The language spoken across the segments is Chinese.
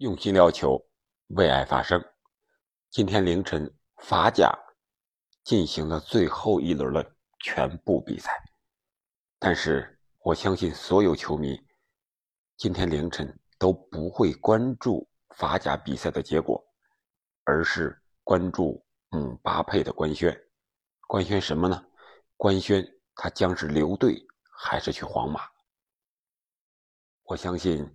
用心聊球，为爱发声。今天凌晨，法甲进行了最后一轮的全部比赛，但是我相信所有球迷今天凌晨都不会关注法甲比赛的结果，而是关注姆巴佩的官宣。官宣什么呢？官宣他将是留队还是去皇马？我相信。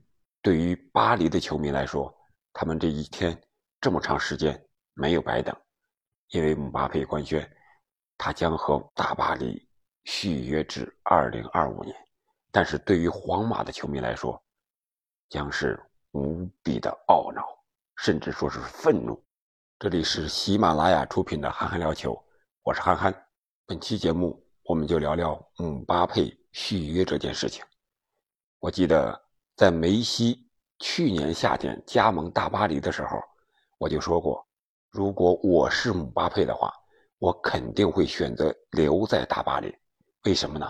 对于巴黎的球迷来说，他们这一天这么长时间没有白等，因为姆巴佩官宣，他将和大巴黎续约至二零二五年。但是对于皇马的球迷来说，将是无比的懊恼，甚至说是愤怒。这里是喜马拉雅出品的《憨憨聊球》，我是憨憨。本期节目我们就聊聊姆巴佩续约这件事情。我记得。在梅西去年夏天加盟大巴黎的时候，我就说过，如果我是姆巴佩的话，我肯定会选择留在大巴黎。为什么呢？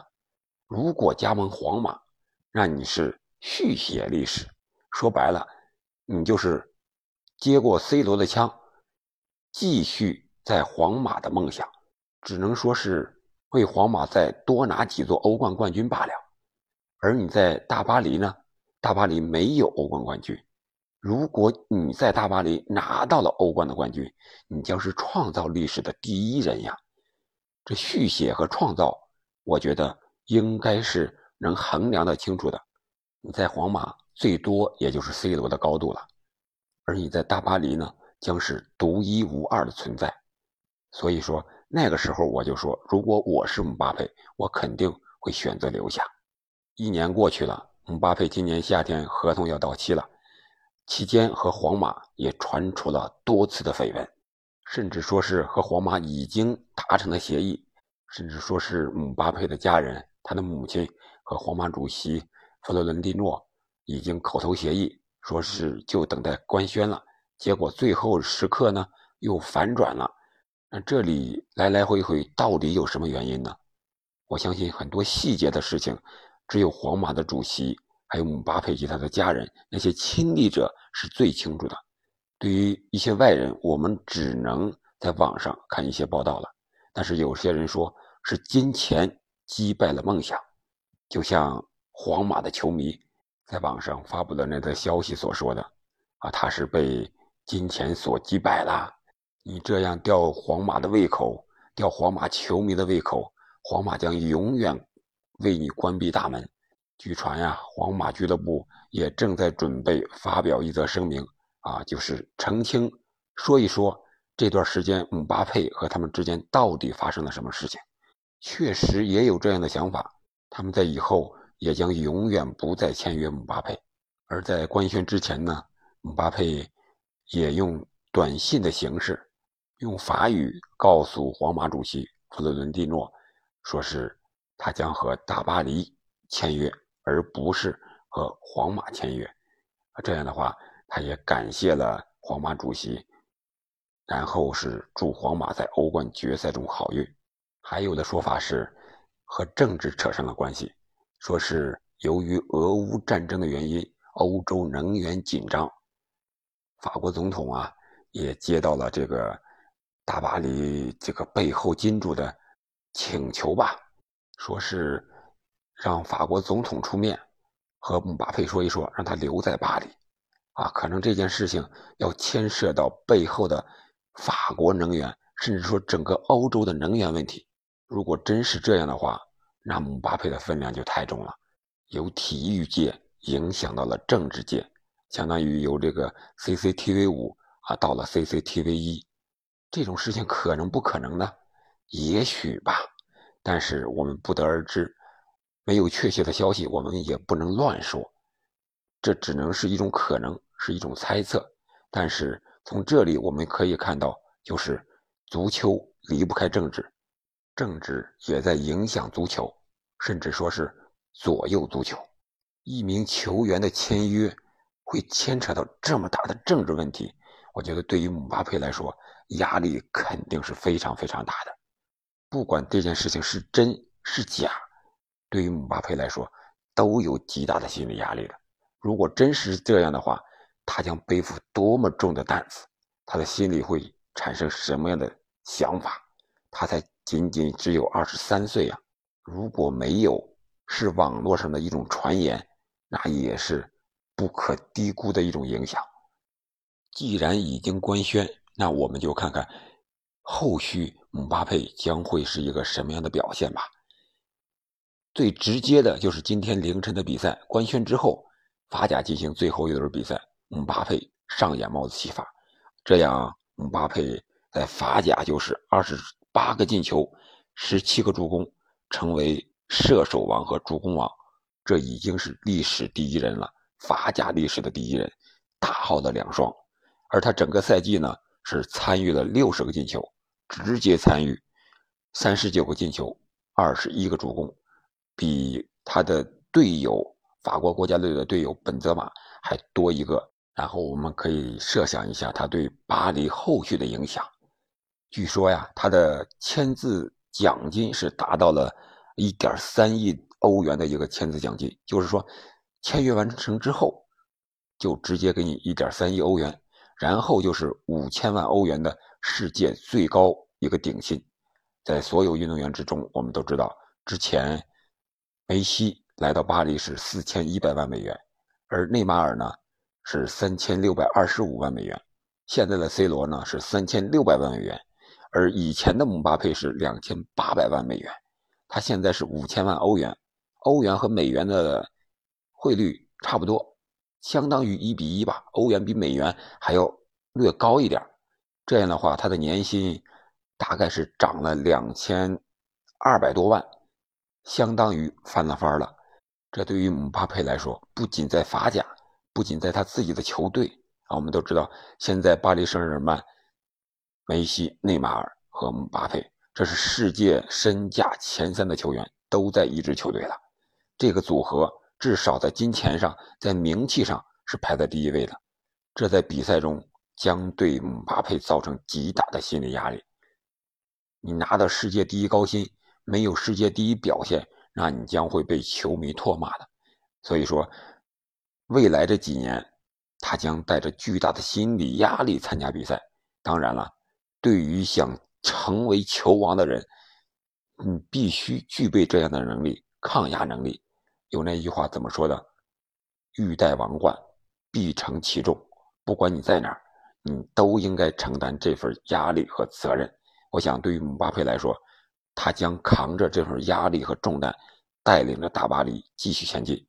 如果加盟皇马，那你是续写历史，说白了，你就是接过 C 罗的枪，继续在皇马的梦想，只能说是为皇马再多拿几座欧冠冠军罢了。而你在大巴黎呢？大巴黎没有欧冠冠军，如果你在大巴黎拿到了欧冠的冠军，你将是创造历史的第一人呀！这续写和创造，我觉得应该是能衡量的清楚的。你在皇马最多也就是 C 罗的高度了，而你在大巴黎呢，将是独一无二的存在。所以说那个时候我就说，如果我是姆巴佩，我肯定会选择留下。一年过去了。姆巴佩今年夏天合同要到期了，期间和皇马也传出了多次的绯闻，甚至说是和皇马已经达成了协议，甚至说是姆巴佩的家人，他的母亲和皇马主席弗洛伦蒂诺已经口头协议，说是就等待官宣了。结果最后时刻呢又反转了，那这里来来回回到底有什么原因呢？我相信很多细节的事情。只有皇马的主席，还有姆巴佩及他的家人，那些亲历者是最清楚的。对于一些外人，我们只能在网上看一些报道了。但是有些人说是金钱击败了梦想，就像皇马的球迷在网上发布的那则消息所说的：“啊，他是被金钱所击败了。你这样吊皇马的胃口，吊皇马球迷的胃口，皇马将永远。”为你关闭大门。据传呀，皇马俱乐部也正在准备发表一则声明，啊，就是澄清，说一说这段时间姆巴佩和他们之间到底发生了什么事情。确实也有这样的想法，他们在以后也将永远不再签约姆巴佩。而在官宣之前呢，姆巴佩也用短信的形式，用法语告诉皇马主席弗洛伦蒂诺，说是。他将和大巴黎签约，而不是和皇马签约。这样的话，他也感谢了皇马主席，然后是祝皇马在欧冠决赛中好运。还有的说法是和政治扯上了关系，说是由于俄乌战争的原因，欧洲能源紧张。法国总统啊，也接到了这个大巴黎这个背后金主的请求吧。说是让法国总统出面和姆巴佩说一说，让他留在巴黎。啊，可能这件事情要牵涉到背后的法国能源，甚至说整个欧洲的能源问题。如果真是这样的话，那姆巴佩的分量就太重了，由体育界影响到了政治界，相当于由这个 CCTV 五啊到了 CCTV 一，这种事情可能不可能呢？也许吧。但是我们不得而知，没有确切的消息，我们也不能乱说，这只能是一种可能，是一种猜测。但是从这里我们可以看到，就是足球离不开政治，政治也在影响足球，甚至说是左右足球。一名球员的签约会牵扯到这么大的政治问题，我觉得对于姆巴佩来说，压力肯定是非常非常大的。不管这件事情是真是假，对于姆巴佩来说都有极大的心理压力的。如果真是这样的话，他将背负多么重的担子，他的心里会产生什么样的想法？他才仅仅只有二十三岁呀！如果没有是网络上的一种传言，那也是不可低估的一种影响。既然已经官宣，那我们就看看后续姆巴佩将会是一个什么样的表现吧。最直接的就是今天凌晨的比赛官宣之后，法甲进行最后一轮比赛，姆巴佩上演帽子戏法，这样姆巴佩在法甲就是二十八个进球，十七个助攻，成为射手王和助攻王，这已经是历史第一人了，法甲历史的第一人，大号的两双。而他整个赛季呢，是参与了六十个进球，直接参与三十九个进球，二十一个助攻，比他的队友法国国家队的队友本泽马还多一个。然后我们可以设想一下他对巴黎后续的影响。据说呀，他的签字奖金是达到了一点三亿欧元的一个签字奖金，就是说签约完成之后，就直接给你一点三亿欧元。然后就是五千万欧元的世界最高一个顶薪，在所有运动员之中，我们都知道，之前梅西来到巴黎是四千一百万美元，而内马尔呢是三千六百二十五万美元，现在的 C 罗呢是三千六百万美元，而以前的姆巴佩是两千八百万美元，他现在是五千万欧元，欧元和美元的汇率差不多。相当于一比一吧，欧元比美元还要略高一点这样的话，他的年薪大概是涨了两千二百多万，相当于翻了番了。这对于姆巴佩来说，不仅在法甲，不仅在他自己的球队啊，我们都知道，现在巴黎圣日耳曼、梅西、内马尔和姆巴佩，这是世界身价前三的球员都在一支球队了，这个组合。至少在金钱上，在名气上是排在第一位的，这在比赛中将对姆巴佩造成极大的心理压力。你拿到世界第一高薪，没有世界第一表现，那你将会被球迷唾骂的。所以说，未来这几年，他将带着巨大的心理压力参加比赛。当然了，对于想成为球王的人，你必须具备这样的能力，抗压能力。有那句话怎么说的？欲戴王冠，必承其重。不管你在哪儿，你都应该承担这份压力和责任。我想，对于姆巴佩来说，他将扛着这份压力和重担，带领着大巴黎继续前进。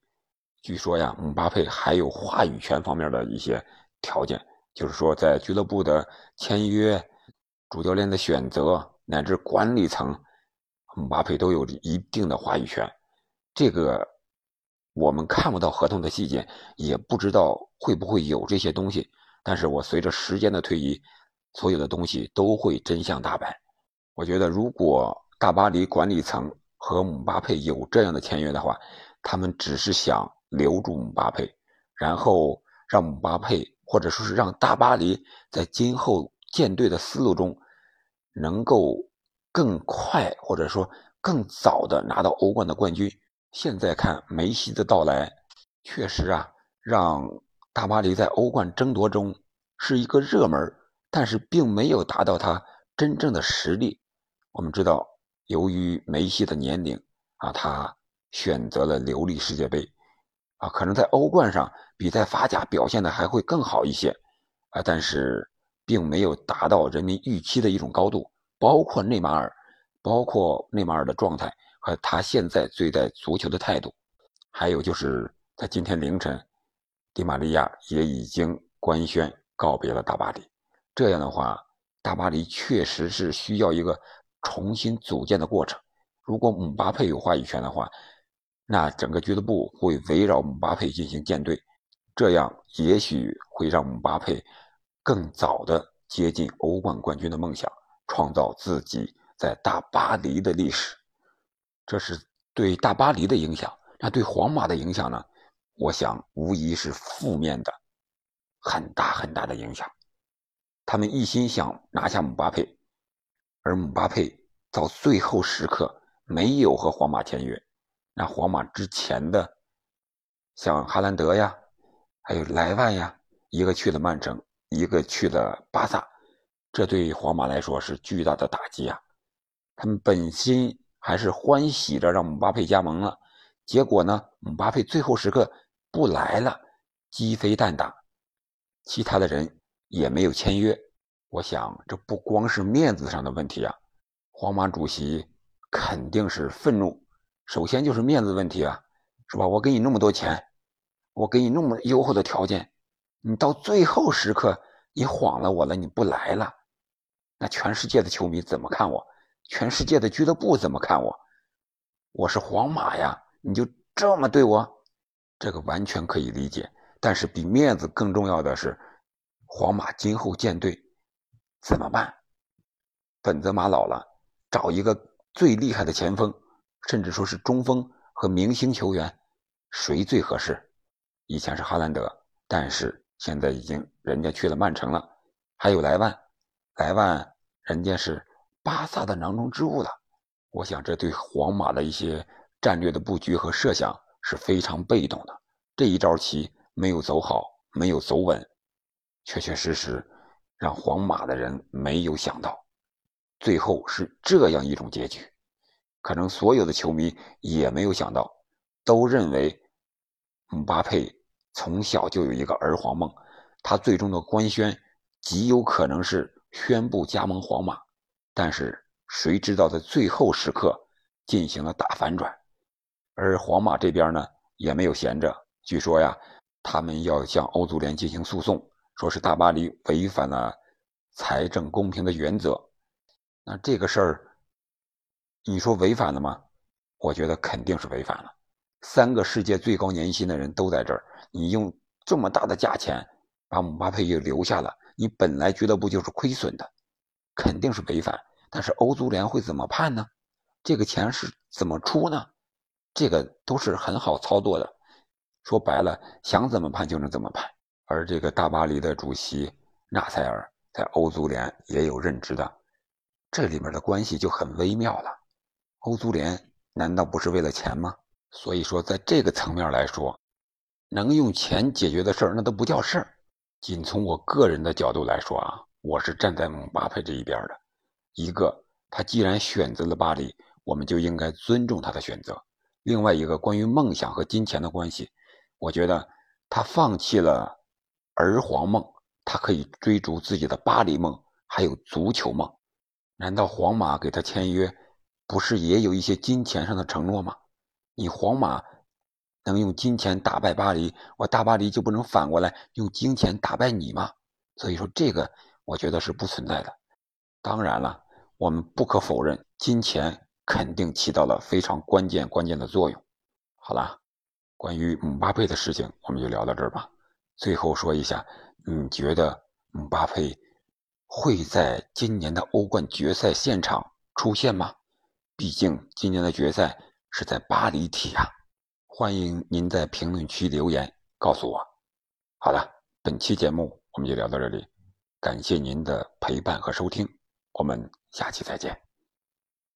据说呀，姆巴佩还有话语权方面的一些条件，就是说，在俱乐部的签约、主教练的选择乃至管理层，姆巴佩都有一定的话语权。这个。我们看不到合同的细节，也不知道会不会有这些东西。但是我随着时间的推移，所有的东西都会真相大白。我觉得，如果大巴黎管理层和姆巴佩有这样的签约的话，他们只是想留住姆巴佩，然后让姆巴佩，或者说是让大巴黎在今后建队的思路中，能够更快或者说更早的拿到欧冠的冠军。现在看梅西的到来，确实啊，让大巴黎在欧冠争夺中是一个热门，但是并没有达到他真正的实力。我们知道，由于梅西的年龄啊，他选择了留力世界杯，啊，可能在欧冠上比在法甲表现的还会更好一些，啊，但是并没有达到人民预期的一种高度。包括内马尔，包括内马尔的状态。和他现在对待足球的态度，还有就是在今天凌晨，迪玛利亚也已经官宣告别了大巴黎。这样的话，大巴黎确实是需要一个重新组建的过程。如果姆巴佩有话语权的话，那整个俱乐部会围绕姆巴佩进行建队，这样也许会让姆巴佩更早的接近欧冠冠军的梦想，创造自己在大巴黎的历史。这是对大巴黎的影响，那对皇马的影响呢？我想无疑是负面的，很大很大的影响。他们一心想拿下姆巴佩，而姆巴佩到最后时刻没有和皇马签约。那皇马之前的像哈兰德呀，还有莱万呀，一个去了曼城，一个去了巴萨，这对皇马来说是巨大的打击啊！他们本心还是欢喜着让姆巴佩加盟了，结果呢，姆巴佩最后时刻不来了，鸡飞蛋打，其他的人也没有签约。我想，这不光是面子上的问题啊，皇马主席肯定是愤怒。首先就是面子问题啊，是吧？我给你那么多钱，我给你那么优厚的条件，你到最后时刻你晃了我了，你不来了，那全世界的球迷怎么看我？全世界的俱乐部怎么看我？我是皇马呀，你就这么对我？这个完全可以理解。但是比面子更重要的是，皇马今后建队。怎么办？本泽马老了，找一个最厉害的前锋，甚至说是中锋和明星球员，谁最合适？以前是哈兰德，但是现在已经人家去了曼城了。还有莱万，莱万人家是巴萨的囊中之物了。我想这对皇马的一些战略的布局和设想是非常被动的。这一招棋没有走好，没有走稳，确确实实。让皇马的人没有想到，最后是这样一种结局。可能所有的球迷也没有想到，都认为姆巴佩从小就有一个儿皇梦，他最终的官宣极有可能是宣布加盟皇马。但是谁知道在最后时刻进行了大反转，而皇马这边呢也没有闲着，据说呀，他们要向欧足联进行诉讼。说是大巴黎违反了财政公平的原则，那这个事儿，你说违反了吗？我觉得肯定是违反了。三个世界最高年薪的人都在这儿，你用这么大的价钱把姆巴佩又留下了，你本来俱乐部就是亏损的，肯定是违反。但是欧足联会怎么判呢？这个钱是怎么出呢？这个都是很好操作的。说白了，想怎么判就能怎么判。而这个大巴黎的主席纳塞尔在欧足联也有任职的，这里面的关系就很微妙了。欧足联难道不是为了钱吗？所以说，在这个层面来说，能用钱解决的事儿那都不叫事儿。仅从我个人的角度来说啊，我是站在姆巴佩这一边的。一个，他既然选择了巴黎，我们就应该尊重他的选择。另外一个，关于梦想和金钱的关系，我觉得他放弃了。儿皇梦，他可以追逐自己的巴黎梦，还有足球梦。难道皇马给他签约，不是也有一些金钱上的承诺吗？你皇马能用金钱打败巴黎，我大巴黎就不能反过来用金钱打败你吗？所以说，这个我觉得是不存在的。当然了，我们不可否认，金钱肯定起到了非常关键关键的作用。好了，关于姆巴佩的事情，我们就聊到这儿吧。最后说一下，你觉得姆巴佩会在今年的欧冠决赛现场出现吗？毕竟今年的决赛是在巴黎踢啊！欢迎您在评论区留言告诉我。好了，本期节目我们就聊到这里，感谢您的陪伴和收听，我们下期再见。